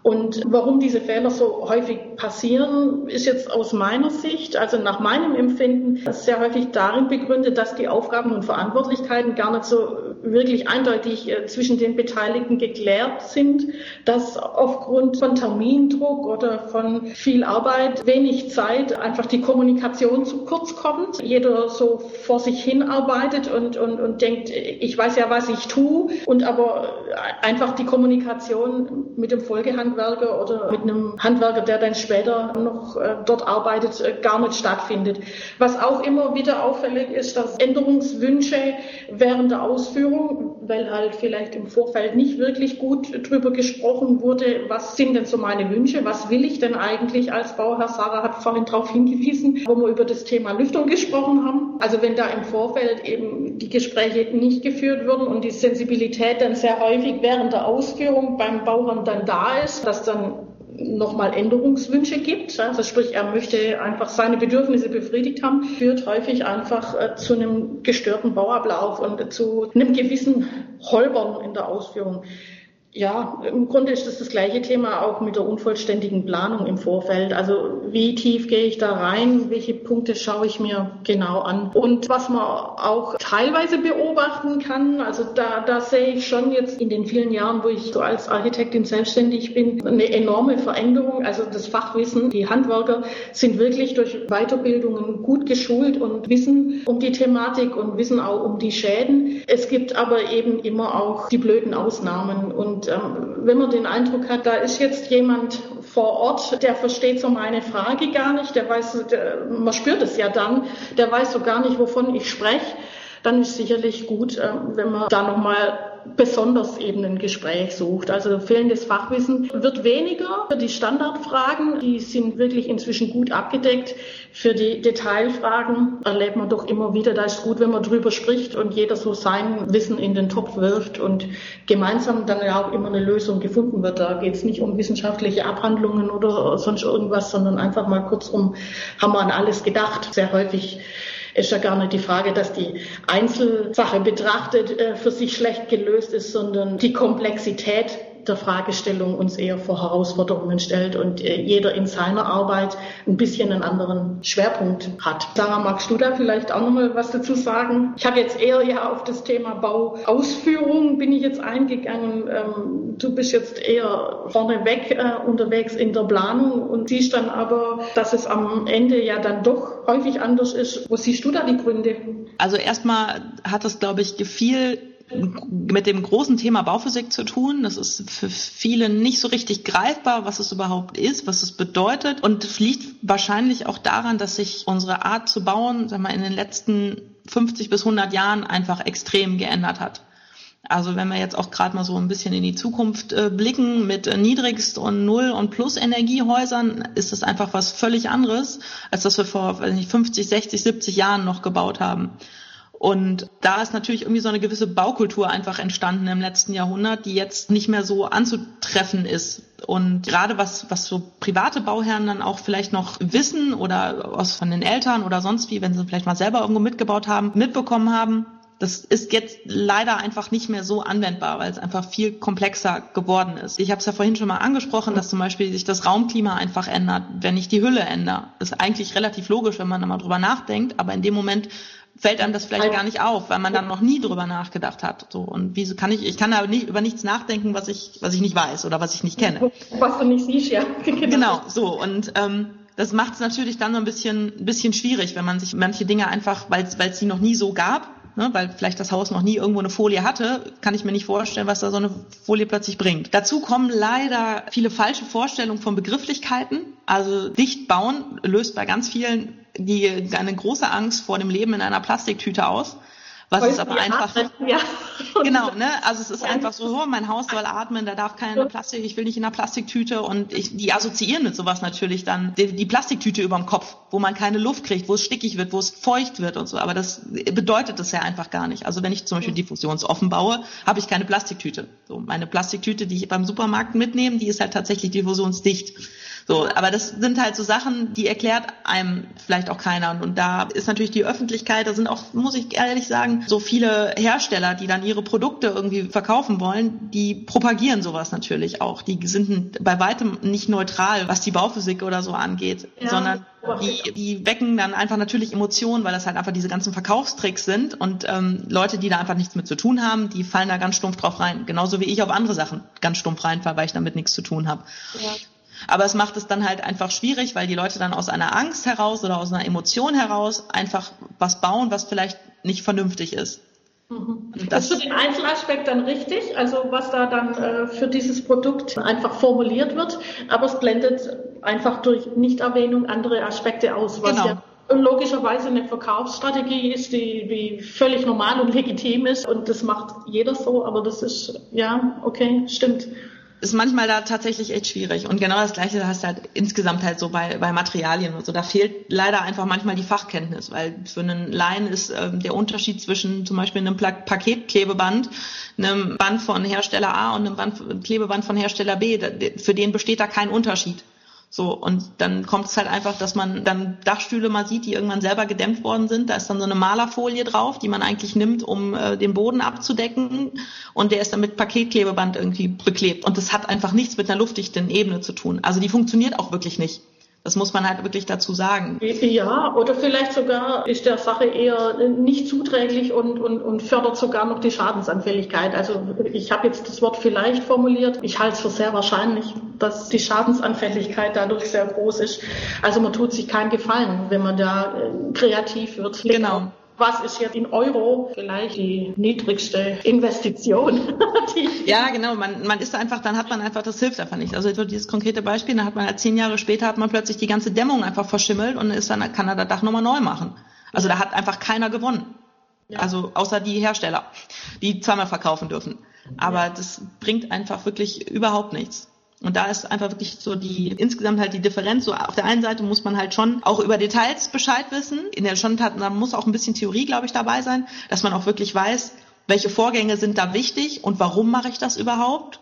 Speaker 2: Und warum diese Fehler so häufig passieren, ist jetzt aus meiner Sicht, also nach meinem Empfinden, sehr häufig darin begründet, dass die Aufgaben und Verantwortlichkeiten gar nicht so wirklich eindeutig äh, zwischen den Beteiligten geklärt sind, dass aufgrund von Termindruck oder von viel Arbeit, wenig Zeit einfach die Kommunikation zu kurz kommt. Jeder so vor sich hin arbeitet und, und, und denkt, ich weiß ja, was ich tue und aber einfach die Kommunikation mit dem Folgehand Handwerker oder mit einem Handwerker, der dann später noch äh, dort arbeitet, äh, gar nicht stattfindet. Was auch immer wieder auffällig ist, dass Änderungswünsche während der Ausführung, weil halt vielleicht im Vorfeld nicht wirklich gut drüber gesprochen wurde, was sind denn so meine Wünsche, was will ich denn eigentlich als Bauherr? Sarah hat vorhin darauf hingewiesen, wo wir über das Thema Lüftung gesprochen haben. Also wenn da im Vorfeld eben die Gespräche nicht geführt würden und die Sensibilität dann sehr häufig während der Ausführung beim Bauherrn dann da ist, dass dann nochmal Änderungswünsche gibt. Also sprich, er möchte einfach seine Bedürfnisse befriedigt haben, führt häufig einfach äh, zu einem gestörten Bauablauf und zu einem gewissen Holpern in der Ausführung. Ja, im Grunde ist es das gleiche Thema auch mit der unvollständigen Planung im Vorfeld. Also wie tief gehe ich da rein? Welche Punkte schaue ich mir genau an? Und was man auch teilweise beobachten kann, also da, da sehe ich schon jetzt in den vielen Jahren, wo ich so als Architektin selbstständig bin, eine enorme Veränderung. Also das Fachwissen, die Handwerker sind wirklich durch Weiterbildungen gut geschult und wissen um die Thematik und wissen auch um die Schäden. Es gibt aber eben immer auch die blöden Ausnahmen und und ähm, wenn man den Eindruck hat, da ist jetzt jemand vor Ort, der versteht so meine Frage gar nicht, der weiß, der, man spürt es ja dann, der weiß so gar nicht, wovon ich spreche, dann ist sicherlich gut, äh, wenn man da nochmal besonders eben ein Gespräch sucht. Also fehlendes Fachwissen wird weniger. Für die Standardfragen, die sind wirklich inzwischen gut abgedeckt. Für die Detailfragen erlebt man doch immer wieder, da ist gut, wenn man drüber spricht und jeder so sein Wissen in den Topf wirft und gemeinsam dann ja auch immer eine Lösung gefunden wird. Da geht es nicht um wissenschaftliche Abhandlungen oder sonst irgendwas, sondern einfach mal kurzum, haben wir an alles gedacht. Sehr häufig ist ja gar nicht die Frage, dass die Einzelsache betrachtet äh, für sich schlecht gelöst ist, sondern die Komplexität der Fragestellung uns eher vor Herausforderungen stellt und äh, jeder in seiner Arbeit ein bisschen einen anderen Schwerpunkt hat. Sarah, magst du da vielleicht auch nochmal was dazu sagen? Ich habe jetzt eher ja auf das Thema Bauausführung bin ich jetzt eingegangen. Ähm, du bist jetzt eher vorneweg äh, unterwegs in der Planung und siehst dann aber, dass es am Ende ja dann doch häufig anders ist. Wo siehst du da die Gründe?
Speaker 3: Also erstmal hat es, glaube ich, viel mit dem großen Thema Bauphysik zu tun. Das ist für viele nicht so richtig greifbar, was es überhaupt ist, was es bedeutet und liegt wahrscheinlich auch daran, dass sich unsere Art zu bauen, sag mal, in den letzten 50 bis 100 Jahren einfach extrem geändert hat. Also wenn wir jetzt auch gerade mal so ein bisschen in die Zukunft äh, blicken mit äh, Niedrigst- und Null- und Plus-Energiehäusern, ist das einfach was völlig anderes, als das wir vor weiß nicht, 50, 60, 70 Jahren noch gebaut haben. Und da ist natürlich irgendwie so eine gewisse Baukultur einfach entstanden im letzten Jahrhundert, die jetzt nicht mehr so anzutreffen ist. Und gerade was, was so private Bauherren dann auch vielleicht noch wissen oder aus von den Eltern oder sonst wie, wenn sie vielleicht mal selber irgendwo mitgebaut haben, mitbekommen haben, das ist jetzt leider einfach nicht mehr so anwendbar, weil es einfach viel komplexer geworden ist. Ich habe es ja vorhin schon mal angesprochen, dass zum Beispiel sich das Raumklima einfach ändert, wenn ich die Hülle ändere. Das ist eigentlich relativ logisch, wenn man da mal drüber nachdenkt, aber in dem Moment fällt einem das vielleicht gar nicht auf, weil man dann noch nie drüber nachgedacht hat. So und wieso kann ich? Ich kann da nicht über nichts nachdenken, was ich was ich nicht weiß oder was ich nicht kenne.
Speaker 2: Was du nicht siehst, ja.
Speaker 3: genau. So und ähm, das macht es natürlich dann so ein bisschen ein bisschen schwierig, wenn man sich manche Dinge einfach, weil es sie noch nie so gab, ne, weil vielleicht das Haus noch nie irgendwo eine Folie hatte, kann ich mir nicht vorstellen, was da so eine Folie plötzlich bringt. Dazu kommen leider viele falsche Vorstellungen von Begrifflichkeiten. Also dicht bauen löst bei ganz vielen die eine große Angst vor dem Leben in einer Plastiktüte aus. Was ist aber einfach. Atmen, ja. Genau, ne? Also es ist einfach so, mein Haus soll atmen, da darf keine Plastik, ich will nicht in einer Plastiktüte und ich, die assoziieren mit sowas natürlich dann die, die Plastiktüte über dem Kopf, wo man keine Luft kriegt, wo es stickig wird, wo es feucht wird und so. Aber das bedeutet das ja einfach gar nicht. Also wenn ich zum Beispiel diffusionsoffen baue, habe ich keine Plastiktüte. So, meine Plastiktüte, die ich beim Supermarkt mitnehme, die ist halt tatsächlich diffusionsdicht. So, aber das sind halt so Sachen, die erklärt einem vielleicht auch keiner. Und da ist natürlich die Öffentlichkeit, da sind auch, muss ich ehrlich sagen, so viele Hersteller, die dann ihre Produkte irgendwie verkaufen wollen, die propagieren sowas natürlich auch. Die sind bei weitem nicht neutral, was die Bauphysik oder so angeht, ja. sondern die, die wecken dann einfach natürlich Emotionen, weil das halt einfach diese ganzen Verkaufstricks sind und ähm, Leute, die da einfach nichts mit zu tun haben, die fallen da ganz stumpf drauf rein. Genauso wie ich auf andere Sachen ganz stumpf reinfall, weil ich damit nichts zu tun habe. Ja. Aber es macht es dann halt einfach schwierig, weil die Leute dann aus einer Angst heraus oder aus einer Emotion heraus einfach was bauen, was vielleicht nicht vernünftig ist.
Speaker 2: Mhm. Das ist für den Einzelaspekt dann richtig, also was da dann äh, für dieses Produkt einfach formuliert wird, aber es blendet einfach durch Nichterwähnung andere Aspekte aus, was genau. ja logischerweise eine Verkaufsstrategie ist, die, die völlig normal und legitim ist und das macht jeder so, aber das ist, ja, okay, stimmt
Speaker 3: ist manchmal da tatsächlich echt schwierig. Und genau das Gleiche hast du halt insgesamt halt so bei, bei Materialien und so. Da fehlt leider einfach manchmal die Fachkenntnis, weil für einen Laien ist ähm, der Unterschied zwischen zum Beispiel einem Paketklebeband, einem Band von Hersteller A und einem Band, Klebeband von Hersteller B, für den besteht da kein Unterschied. So, und dann kommt es halt einfach, dass man dann Dachstühle mal sieht, die irgendwann selber gedämmt worden sind. Da ist dann so eine Malerfolie drauf, die man eigentlich nimmt, um äh, den Boden abzudecken. Und der ist dann mit Paketklebeband irgendwie beklebt. Und das hat einfach nichts mit einer luftdichten Ebene zu tun. Also die funktioniert auch wirklich nicht. Das muss man halt wirklich dazu sagen.
Speaker 2: Ja, oder vielleicht sogar ist der Sache eher nicht zuträglich und, und, und fördert sogar noch die Schadensanfälligkeit. Also ich habe jetzt das Wort vielleicht formuliert. Ich halte es für sehr wahrscheinlich, dass die Schadensanfälligkeit dadurch sehr groß ist. Also man tut sich keinen Gefallen, wenn man da äh, kreativ wird.
Speaker 3: Genau
Speaker 2: was ist jetzt in Euro vielleicht die niedrigste Investition?
Speaker 3: ja, genau. Man, man ist einfach, dann hat man einfach, das hilft einfach nicht. Also so dieses konkrete Beispiel, dann hat man halt zehn Jahre später hat man plötzlich die ganze Dämmung einfach verschimmelt und ist dann kann er das Dach nochmal neu machen. Also da hat einfach keiner gewonnen. Ja. Also außer die Hersteller, die zweimal verkaufen dürfen. Aber ja. das bringt einfach wirklich überhaupt nichts. Und da ist einfach wirklich so die, insgesamt halt die Differenz. So auf der einen Seite muss man halt schon auch über Details Bescheid wissen. In der schon, da muss auch ein bisschen Theorie, glaube ich, dabei sein, dass man auch wirklich weiß, welche Vorgänge sind da wichtig und warum mache ich das überhaupt?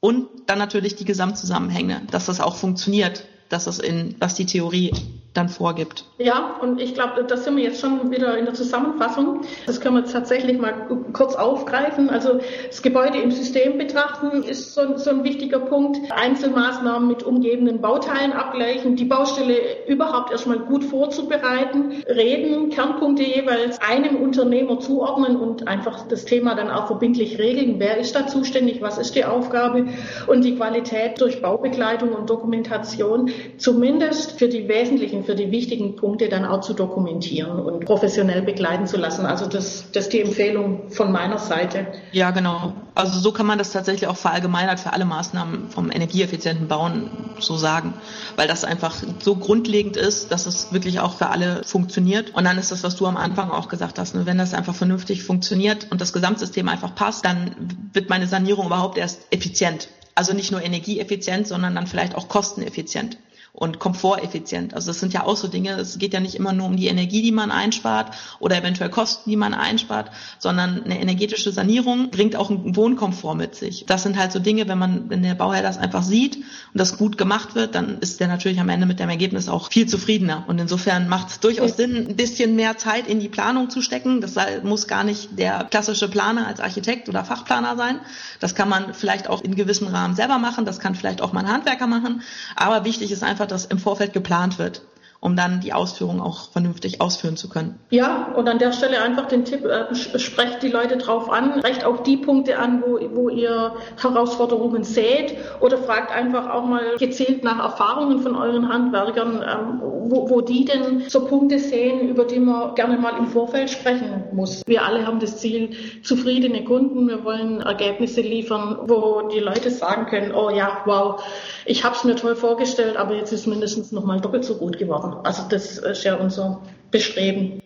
Speaker 3: Und dann natürlich die Gesamtzusammenhänge, dass das auch funktioniert, dass das in, was die Theorie dann vorgibt.
Speaker 2: Ja, und ich glaube, das sind wir jetzt schon wieder in der Zusammenfassung. Das können wir tatsächlich mal kurz aufgreifen. Also das Gebäude im System betrachten ist so, so ein wichtiger Punkt. Einzelmaßnahmen mit umgebenden Bauteilen abgleichen, die Baustelle überhaupt erstmal gut vorzubereiten, reden, Kernpunkte jeweils einem Unternehmer zuordnen und einfach das Thema dann auch verbindlich regeln. Wer ist da zuständig? Was ist die Aufgabe? Und die Qualität durch Baubegleitung und Dokumentation zumindest für die wesentlichen für die wichtigen Punkte dann auch zu dokumentieren und professionell begleiten zu lassen. Also das, das ist die Empfehlung von meiner Seite.
Speaker 3: Ja, genau. Also so kann man das tatsächlich auch verallgemeinert für alle Maßnahmen vom energieeffizienten Bauen so sagen, weil das einfach so grundlegend ist, dass es wirklich auch für alle funktioniert. Und dann ist das, was du am Anfang auch gesagt hast, ne? wenn das einfach vernünftig funktioniert und das Gesamtsystem einfach passt, dann wird meine Sanierung überhaupt erst effizient. Also nicht nur energieeffizient, sondern dann vielleicht auch kosteneffizient und komforteffizient. Also das sind ja auch so Dinge, es geht ja nicht immer nur um die Energie, die man einspart oder eventuell Kosten, die man einspart, sondern eine energetische Sanierung bringt auch einen Wohnkomfort mit sich. Das sind halt so Dinge, wenn man, wenn der Bauherr das einfach sieht und das gut gemacht wird, dann ist der natürlich am Ende mit dem Ergebnis auch viel zufriedener. Und insofern macht es durchaus Sinn, ein bisschen mehr Zeit in die Planung zu stecken. Das muss gar nicht der klassische Planer als Architekt oder Fachplaner sein. Das kann man vielleicht auch in gewissem Rahmen selber machen. Das kann vielleicht auch mal ein Handwerker machen. Aber wichtig ist einfach, dass im Vorfeld geplant wird um dann die Ausführung auch vernünftig ausführen zu können.
Speaker 2: Ja, und an der Stelle einfach den Tipp, äh, sprecht die Leute drauf an, sprecht auch die Punkte an, wo, wo ihr Herausforderungen seht oder fragt einfach auch mal gezielt nach Erfahrungen von euren Handwerkern, ähm, wo, wo die denn so Punkte sehen, über die man gerne mal im Vorfeld sprechen muss. Wir alle haben das Ziel, zufriedene Kunden, wir wollen Ergebnisse liefern, wo die Leute sagen können, oh ja, wow, ich habe es mir toll vorgestellt, aber jetzt ist mindestens noch mal doppelt so gut geworden. Also das ist ja unser Bestreben.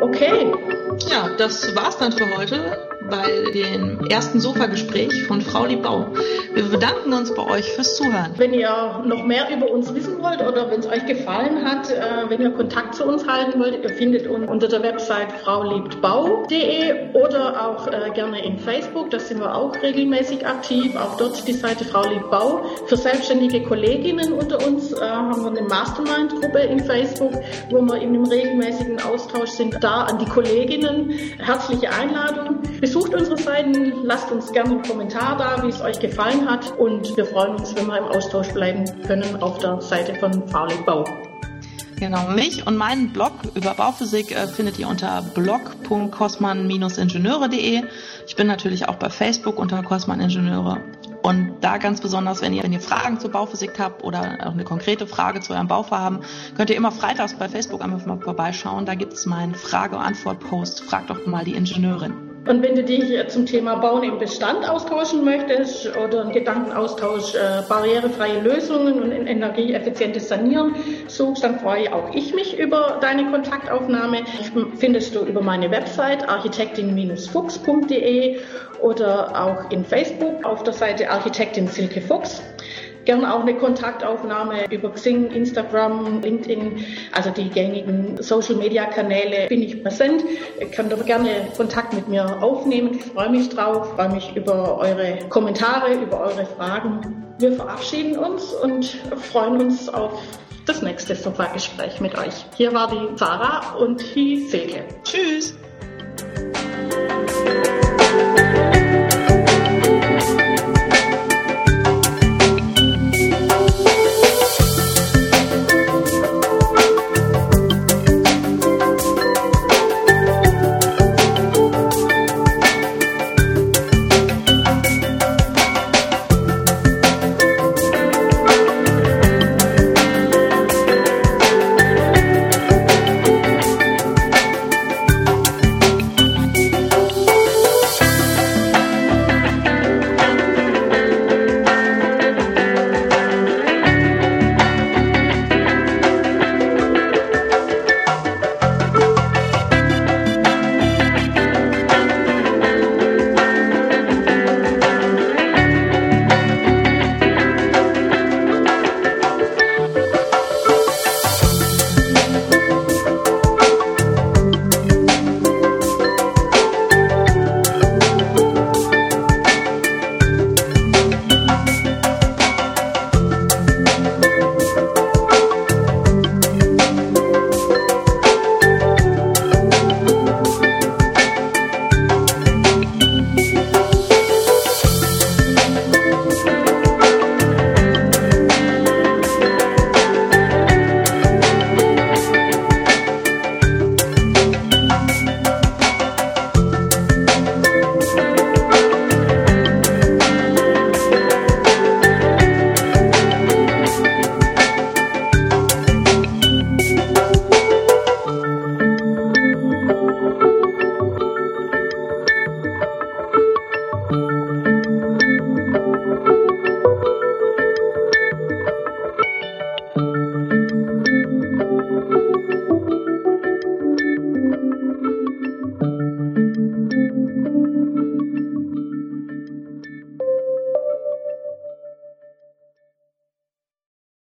Speaker 3: Okay. Ja, das war's dann für heute bei dem ersten Sofagespräch von Frau Liebau. Wir bedanken uns bei euch fürs Zuhören.
Speaker 2: Wenn ihr noch mehr über uns wissen wollt oder wenn es euch gefallen hat, äh, wenn ihr Kontakt zu uns halten wollt, ihr findet uns unter der Website frauliebtbau.de oder auch äh, gerne in Facebook, da sind wir auch regelmäßig aktiv. Auch dort die Seite Frau liebt Bau. Für selbstständige Kolleginnen unter uns äh, haben wir eine Mastermind-Gruppe in Facebook, wo wir in einem regelmäßigen Austausch sind. Da an die Kolleginnen herzliche Einladung. Besucht unsere Seiten, lasst uns gerne einen Kommentar da, wie es euch gefallen hat und wir freuen uns, wenn wir im Austausch bleiben können auf der Seite von Fahrlig Bau.
Speaker 3: Genau, mich und meinen Blog über Bauphysik äh, findet ihr unter blog.kosman-ingenieure.de. Ich bin natürlich auch bei Facebook unter Kosman Ingenieure. Und da ganz besonders, wenn ihr, wenn ihr Fragen zur Bauphysik habt oder auch eine konkrete Frage zu eurem Bauvorhaben, könnt ihr immer freitags bei Facebook einfach mal vorbeischauen. Da gibt es meinen Frage-Antwort-Post. Fragt doch mal die Ingenieurin.
Speaker 2: Und wenn du dich zum Thema Bauen im Bestand austauschen möchtest oder einen Gedankenaustausch äh, barrierefreie Lösungen und energieeffizientes Sanieren suchst, dann freue auch ich mich über deine Kontaktaufnahme. Findest du über meine Website architektin-fuchs.de oder auch in Facebook auf der Seite Architektin Silke Fuchs. Gern auch eine Kontaktaufnahme über Xing, Instagram, LinkedIn, also die gängigen Social-Media-Kanäle bin ich präsent. Ihr könnt aber gerne Kontakt mit mir aufnehmen. Ich freue mich drauf, freue mich über eure Kommentare, über eure Fragen. Wir verabschieden uns und freuen uns auf das nächste Sofa-Gespräch mit euch. Hier war die Sarah und die Silke.
Speaker 3: Tschüss!